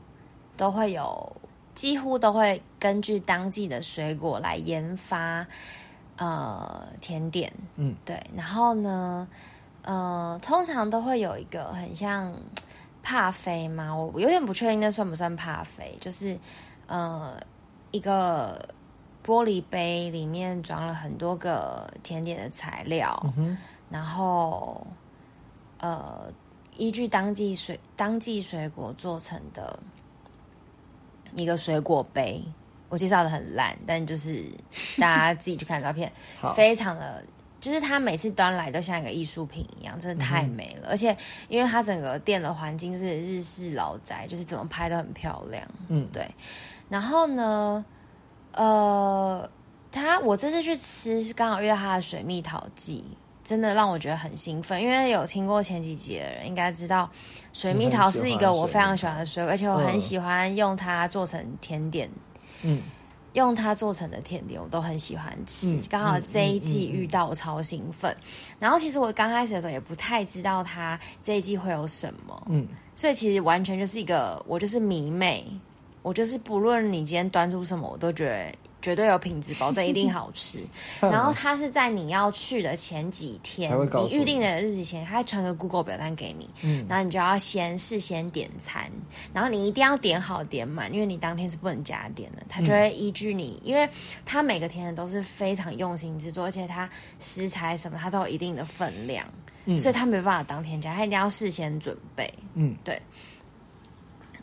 都会有，几乎都会根据当季的水果来研发呃甜点，嗯，对，然后呢呃通常都会有一个很像 帕菲嘛，我我有点不确定那算不算帕菲，就是呃一个。玻璃杯里面装了很多个甜点的材料，嗯，然后呃，依据当季水当季水果做成的一个水果杯。我介绍的很烂，但就是大家自己去看照片，非常的，就是它每次端来都像一个艺术品一样，真的太美了。而且因为它整个店的环境是日式老宅，就是怎么拍都很漂亮。嗯，对。然后呢，呃，他我这次去吃是刚好遇到他的水蜜桃季，真的让我觉得很兴奋。因为有听过前几集的人应该知道，水蜜桃是一个我非常喜欢的水果，而且我很喜欢用它做成甜点。嗯，用它做成的甜点我都很喜欢吃。嗯刚、好这一季遇到，我超兴奋。然后其实我刚开始的时候也不太知道它这一季会有什么，嗯，所以其实完全就是一个我就是迷妹，我就是不论你今天端出什么，我都觉得绝对有品质保证，一定好吃。然后它是在你要去的前几天你你预定的日子前，它会传个 Google 表单给你，嗯。然后你就要先事先点餐，然后你一定要点好点满，因为你当天是不能加点的，它就会依据你，因为它每个甜点都是非常用心制作，而且它食材什么它都有一定的分量，嗯。所以它没办法当天加，它一定要事先准备。嗯，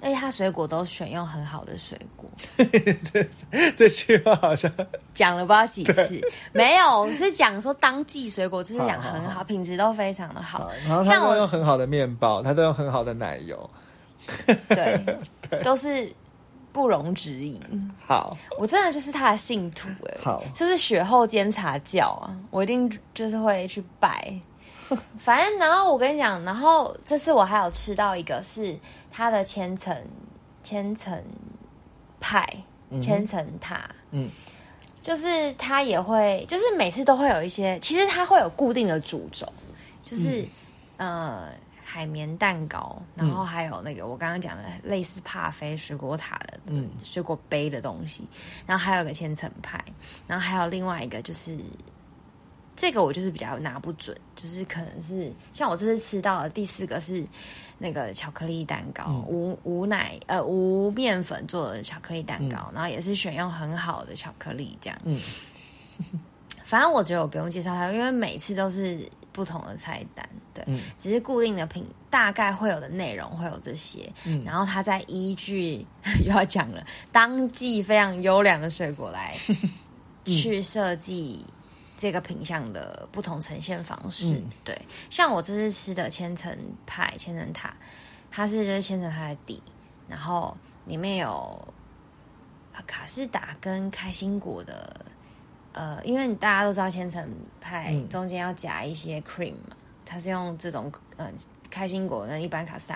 而且它水果都选用很好的水果，这 这句话好像讲了不知道几次，没有是讲说当季水果，就是讲很好，品质都非常的好好，。然后他都像我用很好的面包，他都用很好的奶油。对，都是不容置疑。好，我真的就是他的信徒哎、好就是雪后监察教啊，我一定就是会去拜。反正，然后我跟你讲，然后这次我还有吃到一个是它的千层千层派、千层塔，嗯，就是它也会，就是每次都会有一些，其实它会有固定的主轴，就是、呃海绵蛋糕，然后还有那个我刚刚讲的类似帕菲水果塔的、嗯。水果杯的东西，然后还有一个千层派，然后还有另外一个就是。这个我就是比较拿不准，就是可能是像我这次吃到的第四个是那个巧克力蛋糕，嗯。无无奶呃无面粉做的巧克力蛋糕，嗯。然后也是选用很好的巧克力这样。嗯，反正我觉得我不用介绍它，因为每次都是不同的菜单，对，嗯。只是固定的品大概会有的内容会有这些，嗯。然后它再依据 又要讲了当季非常优良的水果来 去设计。这个品相的不同呈现方式，嗯。对，像我这次吃的千层派、千层塔，它是就是千层派的底，然后里面有卡士达跟开心果的，呃，因为大家都知道千层派嗯。中间要夹一些 cream 嘛，它是用这种呃开心果跟一般卡斯达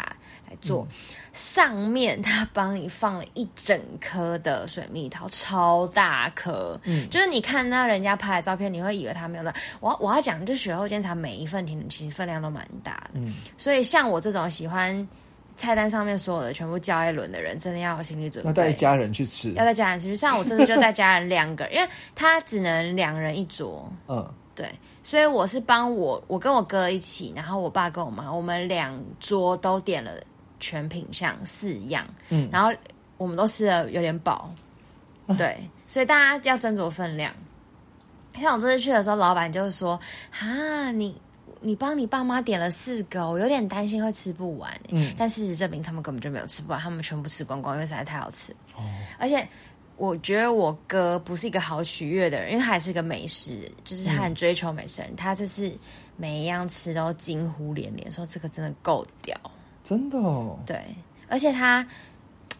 来做，上面他帮你放了一整颗的水蜜桃，超大颗，嗯。就是你看到人家拍的照片，你会以为他没有那，我要我要讲，就雪后监察每一份甜点其实分量都蛮大的，嗯。所以像我这种喜欢菜单上面所有的全部叫一轮的人，真的要有心理准备，要带家人去吃。要。带家人去吃，像我这次就带家人两个，因为他只能两人一桌，嗯对，所以我是帮我我跟我哥一起，然后我爸跟我妈，我们两桌都点了全品相四样，嗯然后我们都吃的有点饱，对，所以大家要斟酌分量。像我这次去的时候，老板就是说：“哈，你你帮你爸妈点了四个，我有点担心会吃不完。”嗯但事实证明他们根本就没有吃不完，他们全部吃光光，因为实在太好吃。哦而且我觉得我哥不是一个好取悦的人，因为他也是个美食，就是他很追求美食人。他这次每一样吃都惊呼连连，说这个真的够屌。真的哦，对，而且他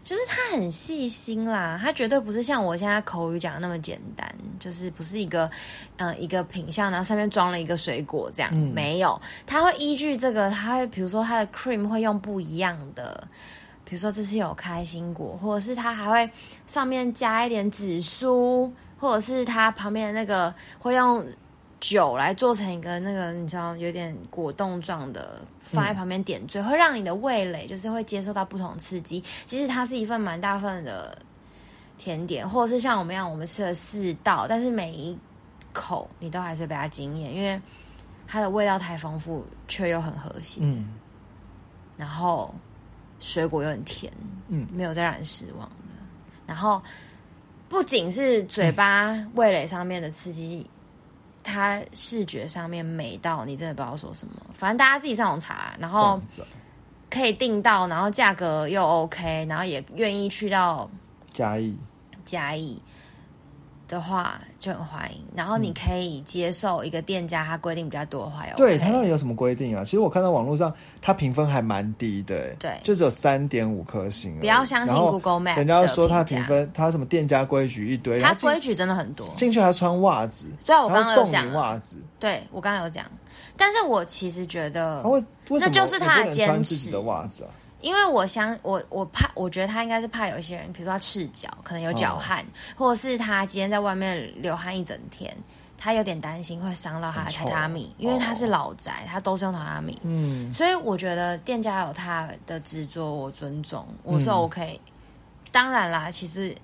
就是他很细心啦，他绝对不是像我现在口语讲的那么简单，就是不是一个呃一个品相，然后上面装了一个水果这样，嗯没有，他会依据这个，他会比如说他的 cream 会用不一样的，比如说这是有开心果，或者是它还会上面加一点紫苏，或者是它旁边的那个会用。酒来做成一个那个你知道有点果冻状的，放在旁边点缀，会让你的味蕾就是会接受到不同刺激。其实它是一份蛮大份的甜点，或者是像我们一样，我们吃了四道，但是每一口你都还是会被它惊艳，因为它的味道太丰富，却又很和谐，嗯然后水果又很甜，嗯没有再让人失望的。然后不仅是嘴巴、味蕾上面的刺激。它视觉上面美到你真的不知道说什么，反正大家自己上网查，然这后可以订到，然后价格又 OK，然后也愿意去到嘉义，嘉义的话就很欢迎。然后你可以接受一个店家他规定比较多的话也 OK，对他到底有什么规定啊？其实我看到网络上，他评分还蛮低的、欸，对就只有三点五颗星。不要相信 Google Map 人家说他的评分，他什么店家规矩一堆，它然后进规矩真的很多。进去还要穿袜子，对啊，我刚刚有讲袜子，对我刚刚有讲，但是我其实觉得那就是他穿坚自己持的袜子啊？因为我想，我我怕，我觉得他应该是怕有一些人，比如说他赤脚，可能有脚汗，或者是他今天在外面流汗一整天，他有点担心会伤到他的榻榻米，因为他是老宅，他都是用榻榻米，嗯，所以我觉得店家有他的执着，我尊重，我是嗯。OK。当然啦，其实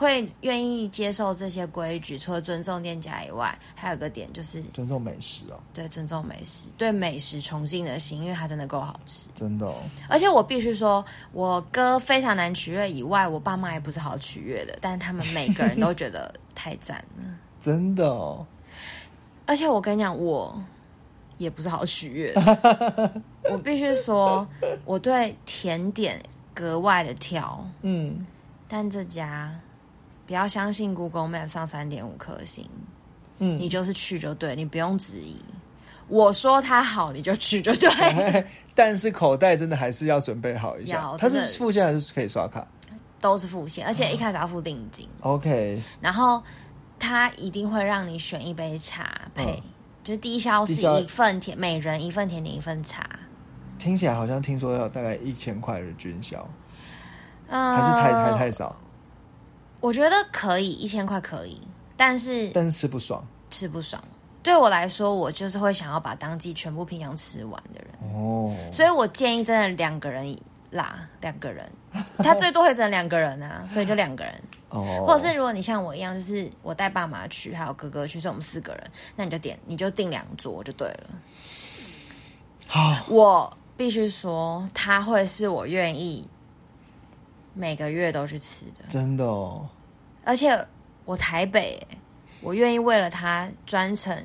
会愿意接受这些规矩，除了尊重店家以外，还有个点就是尊重美食哦，对尊重美食，对美食崇敬的心，因为它真的够好吃。真的哦，而且我必须说，我哥非常难取悦以外，我爸妈也不是好取悦的，但他们每个人都觉得太赞了。真的哦，而且我跟你讲，我也不是好取悦，我必须说，我对甜点格外的挑，嗯，但这家不要相信 Google Map 上三点五颗星，嗯你就是去就对，你不用质疑。我说它好，你就去就对。但是口袋真的还是要准备好一下。它是付现还是可以刷卡都是付现，而且一开始要付定金。？OK，然后他一定会让你选一杯茶配，嗯就是低消是一份甜，每人一份甜点一份茶，听起来好像听说要大概一千块的均销，嗯、还是太太太少，我觉得可以，一千块可以，但是但是吃不爽吃不爽。对我来说，我就是会想要把当季全部平常吃完的人，哦。所以我建议真的两个人啦，两个人，他最多会只能两个人啊，所以就两个人。哦，或者是如果你像我一样，就是我带爸妈去，还有哥哥去，所以我们四个人，那你就点，你就订两桌就对了。好，我必须说，他会是我愿意每个月都去吃的，真的哦，而且我台北欸，我愿意为了它专程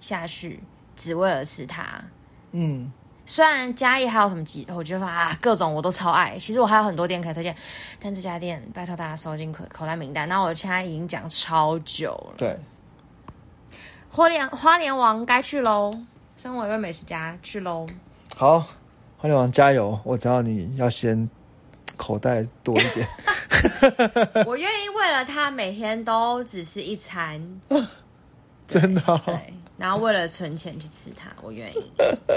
下去，只为了吃它。嗯，虽然嘉义还有什么鸡，我觉得啊，各种我都超爱。其实我还有很多店可以推荐，但这家店拜托大家收进口口袋名单。那我现在已经讲超久了。对，花莲花莲王该去喽，身为一位美食家去喽。好，花莲王加油！我知道你要先口袋多一点，我愿意为了他每天都只是一餐，真的哦、对，然后为了存钱去吃它，我愿意。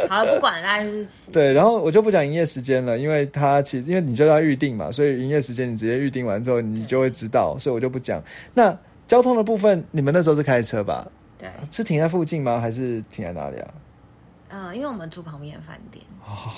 好了，不管了，大家就去吃。对，然后我就不讲营业时间了，因为它其实因为你就要预定嘛，所以营业时间你直接预定完之后，你就会知道，所以我就不讲。那交通的部分，你们那时候是开车吧？对，是停在附近吗？还是停在哪里啊？嗯、因为我们住旁边饭店，哦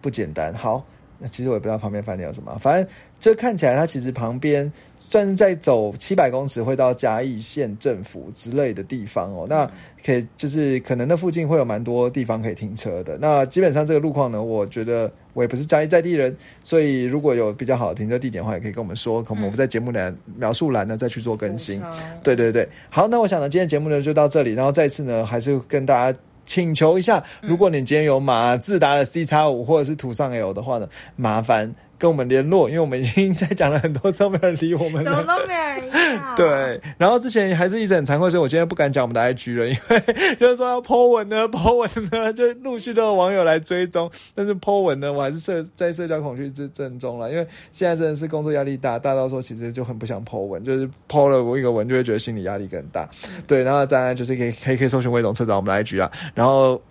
不简单。好，那其实我也不知道旁边饭店有什么，反正这看起来它其实旁边算是在走七百公尺会到嘉义县政府之类的地方哦。那可以就是可能那附近会有蛮多地方可以停车的。那基本上这个路况呢，我觉得我也不是嘉义在地人，所以如果有比较好的停车地点的话，也可以跟我们说，可能我们在节目栏描述栏呢再去做更新。对对对，好，那我想呢，今天节目呢就到这里，然后再次呢，还是跟大家请求一下，如果你今天有马自达的 C 叉五或者是途上 L 的话呢，麻烦跟我们联络，因为我们已经在讲了很多次，没有人理我们怎么。都没有人要？对，然后之前还是一直很惭愧，所以我今天不敢讲我们的 IG 了，因为就是说要 po 文呢，po 文呢，就陆续都有网友来追踪，但是 po 文呢，我还是社在社交恐惧之症中了，因为现在真的是工作压力大，大到说其实就很不想 po 文，就是 po 了我一个文就会觉得心理压力更大。对，然后当然就是可以可以可以搜寻魏总车长我们的 IG 啊，然后。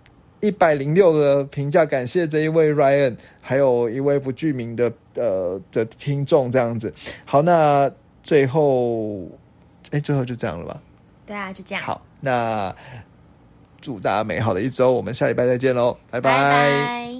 一百零六个评价，感谢这一位 Ryan，还有一位不具名的呃的听众这样子。好，那最后，哎，最后就这样了吧？对啊，就这样。好，那祝大家美好的一周，我们下礼拜再见喽，拜拜拜。